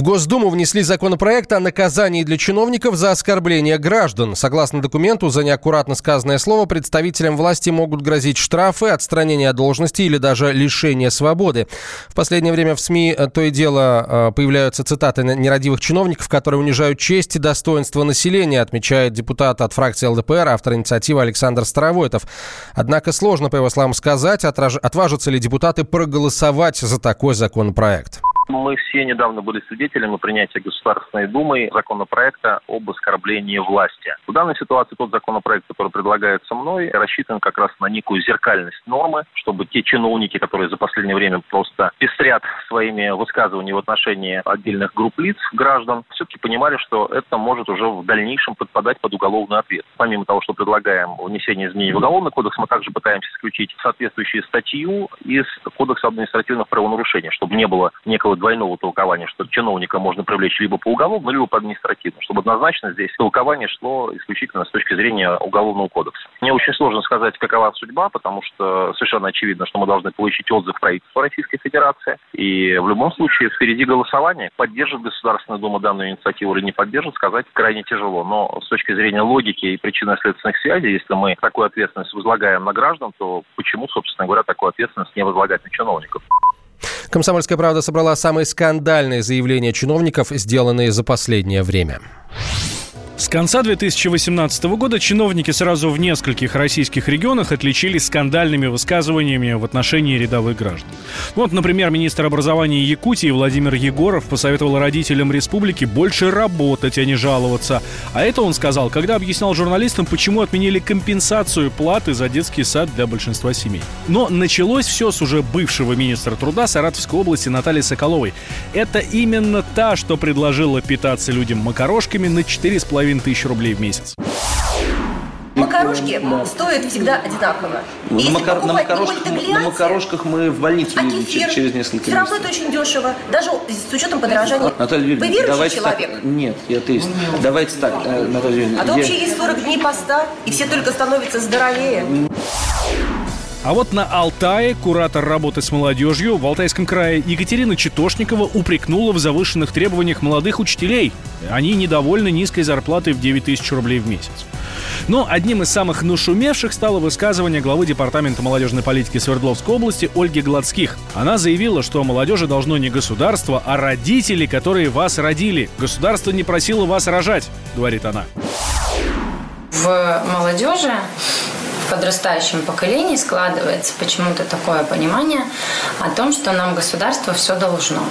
В Госдуму внесли законопроект о наказании для чиновников за оскорбление граждан. Согласно документу, за неаккуратно сказанное слово представителям власти могут грозить штрафы, отстранение от должности или даже лишение свободы. В последнее время в СМИ э, то и дело э, появляются цитаты нерадивых чиновников, которые унижают честь и достоинство населения, отмечает депутат от фракции ЛДПР, автор инициативы Александр Старовойтов. Однако сложно, по его словам, сказать, отважатся ли депутаты проголосовать за такой законопроект. Мы все недавно были свидетелями принятия Государственной Думой законопроекта об оскорблении власти. В данной ситуации тот законопроект, который предлагается мной, рассчитан как раз на некую зеркальность нормы, чтобы те чиновники, которые за последнее время просто пестрят своими высказываниями в отношении отдельных групп лиц, граждан, все-таки понимали, что это может уже в дальнейшем подпадать под уголовный ответ. Помимо того, что предлагаем внесение изменений в Уголовный кодекс, мы также пытаемся исключить соответствующую статью из Кодекса административных правонарушений, чтобы не было некого двойного толкования, что чиновника можно привлечь либо по уголовному, либо по административному, чтобы однозначно здесь толкование шло исключительно с точки зрения Уголовного кодекса. Мне очень сложно сказать, какова судьба, потому что совершенно очевидно, что мы должны получить отзыв правительства Российской Федерации. И в любом случае впереди голосование. Поддержит Государственная Дума данную инициативу или не поддержит, сказать крайне тяжело. Но с точки зрения логики и причинно-следственных связей, если мы такую ответственность возлагаем на граждан, то почему, собственно говоря, такую ответственность не возлагать на чиновников? Комсомольская правда собрала самые скандальные заявления чиновников, сделанные за последнее время. С конца 2018 года чиновники сразу в нескольких российских регионах отличились скандальными высказываниями в отношении рядовых граждан. Вот, например, министр образования Якутии Владимир Егоров посоветовал родителям республики больше работать, а не жаловаться. А это он сказал, когда объяснял журналистам, почему отменили компенсацию платы за детский сад для большинства семей. Но началось все с уже бывшего министра труда Саратовской области Натальи Соколовой. Это именно та, что предложила питаться людям макарошками на 4,5 половиной тысяч рублей в месяц. Макарошки да. стоят всегда одинаково. Ну, на, макар... на, макарошках, на макарошках мы в больницу а кефир, через несколько все равно это очень дешево, даже с учетом подорожания. Наталья Юрьевна, Вы верующий давайте человек? Так... Нет, я атеист. Давайте так, э, Наталья Юрьевна. А то я... вообще есть 40 дней поста, и все только становятся здоровее. А вот на Алтае куратор работы с молодежью в Алтайском крае Екатерина Читошникова упрекнула в завышенных требованиях молодых учителей. Они недовольны низкой зарплатой в 9 тысяч рублей в месяц. Но одним из самых нашумевших стало высказывание главы Департамента молодежной политики Свердловской области Ольги Гладских. Она заявила, что молодежи должно не государство, а родители, которые вас родили. Государство не просило вас рожать, говорит она. В молодежи подрастающем поколении складывается почему-то такое понимание о том, что нам государство все должно.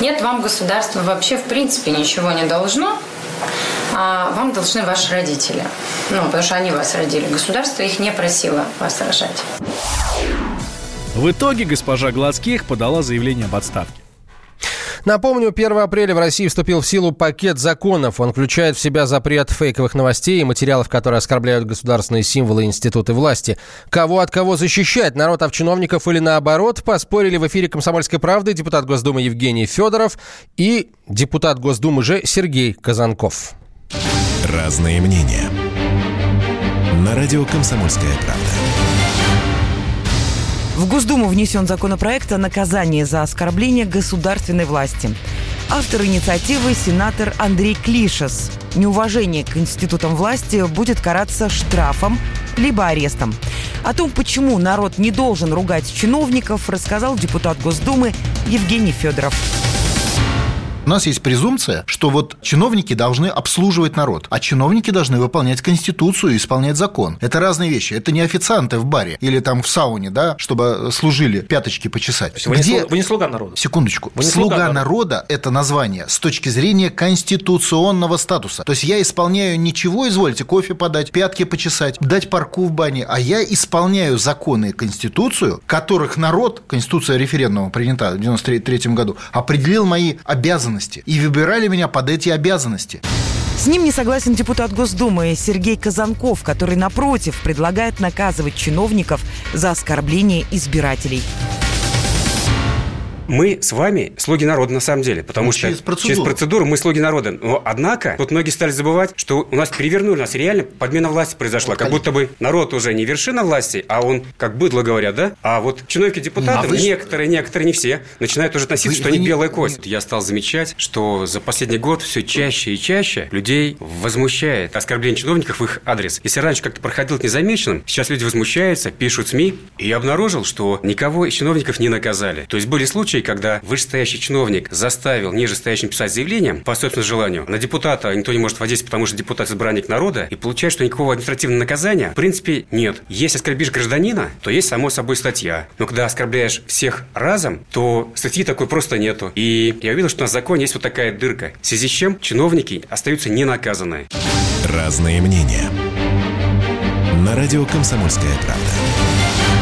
Нет, вам государство вообще в принципе ничего не должно, а вам должны ваши родители. Ну, потому что они вас родили. Государство их не просило вас рожать. В итоге госпожа Гладских подала заявление об отставке. Напомню, 1 апреля в России вступил в силу пакет законов. Он включает в себя запрет фейковых новостей и материалов, которые оскорбляют государственные символы и институты власти. Кого от кого защищать? Народ от чиновников или наоборот? Поспорили в эфире «Комсомольской правды» депутат Госдумы Евгений Федоров и депутат Госдумы же Сергей Казанков. Разные мнения. На радио «Комсомольская правда». В Госдуму внесен законопроект о наказании за оскорбление государственной власти. Автор инициативы – сенатор Андрей Клишес. Неуважение к институтам власти будет караться штрафом либо арестом. О том, почему народ не должен ругать чиновников, рассказал депутат Госдумы Евгений Федоров. У нас есть презумпция, что вот чиновники должны обслуживать народ, а чиновники должны выполнять Конституцию и исполнять закон. Это разные вещи. Это не официанты в баре или там в сауне, да, чтобы служили пяточки почесать. Вы, Где... не, вы не слуга народа. Секундочку. Вы не слуга, слуга народа – это название с точки зрения конституционного статуса. То есть я исполняю ничего, извольте, кофе подать, пятки почесать, дать парку в бане, а я исполняю законы и Конституцию, которых народ, Конституция референдума принята в 93 году, определил мои обязанности обязанности и выбирали меня под эти обязанности. С ним не согласен депутат Госдумы Сергей Казанков, который, напротив, предлагает наказывать чиновников за оскорбление избирателей. Мы с вами слуги народа на самом деле, потому ну, что через процедуру. через процедуру мы слуги народа. Но однако, тут многие стали забывать, что у нас перевернули, у нас реально подмена власти произошла. Как будто бы народ уже не вершина власти, а он, как быдло говорят, да? А вот чиновники депутаты, а вы... некоторые, некоторые, не все, начинают уже относиться, вы, что вы они не... белая кость. Я стал замечать, что за последний год все чаще и чаще людей возмущает оскорбление чиновников в их адрес. Если раньше как-то проходил незамеченным, сейчас люди возмущаются, пишут СМИ, и я обнаружил, что никого из чиновников не наказали. То есть были случаи, когда вышестоящий чиновник заставил нижестоящим писать заявление по собственному желанию. На депутата никто не может воздействовать, потому что депутат избранник народа, и получается, что никакого административного наказания в принципе нет. Если оскорбишь гражданина, то есть само собой статья. Но когда оскорбляешь всех разом, то статьи такой просто нету. И я увидел, что на законе есть вот такая дырка, в связи с чем чиновники остаются ненаказанные. Разные мнения. На радио «Комсомольская правда».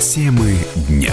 Темы дня.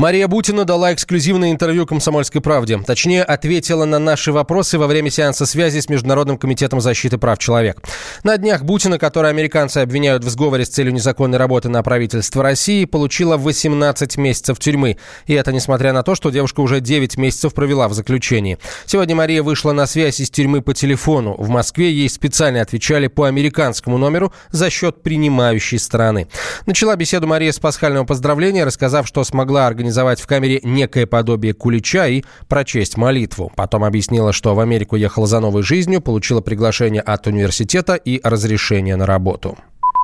Мария Бутина дала эксклюзивное интервью «Комсомольской правде». Точнее, ответила на наши вопросы во время сеанса связи с Международным комитетом защиты прав человека. На днях Бутина, которую американцы обвиняют в сговоре с целью незаконной работы на правительство России, получила 18 месяцев тюрьмы. И это несмотря на то, что девушка уже 9 месяцев провела в заключении. Сегодня Мария вышла на связь из тюрьмы по телефону. В Москве ей специально отвечали по американскому номеру за счет принимающей стороны. Начала беседу Мария с пасхального поздравления, рассказав, что смогла организовать организовать в камере некое подобие кулича и прочесть молитву. Потом объяснила, что в Америку ехала за новой жизнью, получила приглашение от университета и разрешение на работу.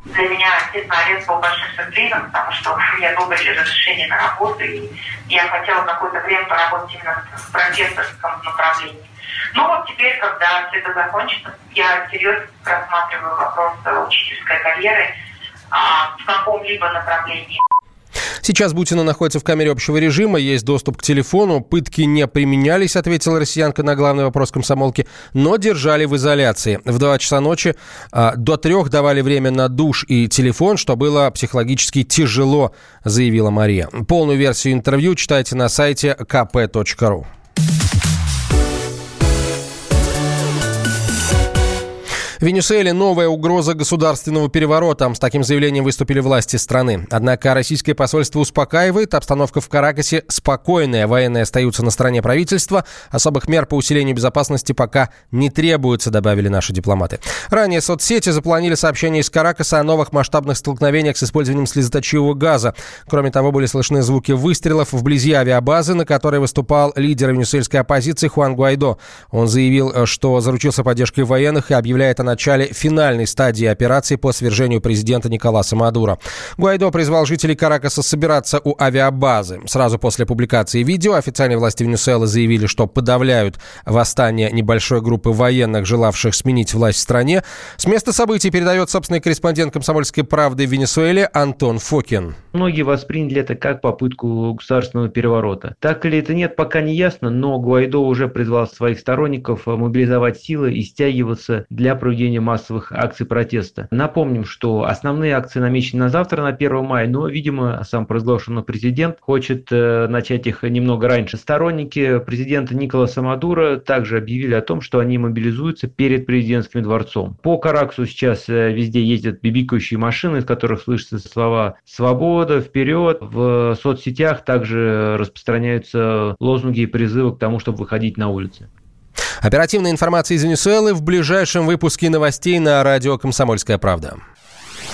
Для меня, естественно, арест был большим сюрпризом, потому что я долго без разрешения на работу, и я хотела какое-то время поработать именно в профессорском направлении. Но вот теперь, когда все это закончится, я серьезно рассматриваю вопрос учительской карьеры а, в каком-либо направлении. Сейчас Бутина находится в камере общего режима, есть доступ к телефону, пытки не применялись, ответила россиянка на главный вопрос комсомолки, но держали в изоляции. В 2 часа ночи а, до трех давали время на душ и телефон, что было психологически тяжело, заявила Мария. Полную версию интервью читайте на сайте kp.ru. В Венесуэле новая угроза государственного переворота. С таким заявлением выступили власти страны. Однако российское посольство успокаивает. Обстановка в Каракасе спокойная. Военные остаются на стороне правительства. Особых мер по усилению безопасности пока не требуется, добавили наши дипломаты. Ранее соцсети запланили сообщение из Каракаса о новых масштабных столкновениях с использованием слезоточивого газа. Кроме того, были слышны звуки выстрелов вблизи авиабазы, на которой выступал лидер венесуэльской оппозиции Хуан Гуайдо. Он заявил, что заручился поддержкой военных и объявляет о начале финальной стадии операции по свержению президента Николаса Мадуро. Гуайдо призвал жителей Каракаса собираться у авиабазы. Сразу после публикации видео официальные власти Венесуэлы заявили, что подавляют восстание небольшой группы военных, желавших сменить власть в стране. С места событий передает собственный корреспондент «Комсомольской правды» в Венесуэле Антон Фокин. Многие восприняли это как попытку государственного переворота. Так или это нет, пока не ясно, но Гуайдо уже призвал своих сторонников мобилизовать силы и стягиваться для проведения проведения массовых акций протеста. Напомним, что основные акции намечены на завтра, на 1 мая, но, видимо, сам произглашенный президент хочет э, начать их немного раньше. Сторонники президента Николаса Мадура также объявили о том, что они мобилизуются перед президентским дворцом. По Караксу сейчас э, везде ездят бибикающие машины, из которых слышатся слова «Свобода», «Вперед». В соцсетях также распространяются лозунги и призывы к тому, чтобы выходить на улицы. Оперативная информация из Венесуэлы в ближайшем выпуске новостей на радио «Комсомольская правда».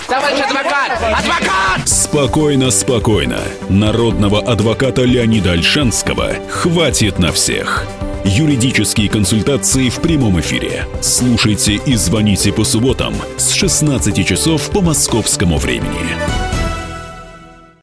Товарищ адвокат! Адвокат! Спокойно, спокойно. Народного адвоката Леонида Альшанского хватит на всех. Юридические консультации в прямом эфире. Слушайте и звоните по субботам с 16 часов по московскому времени.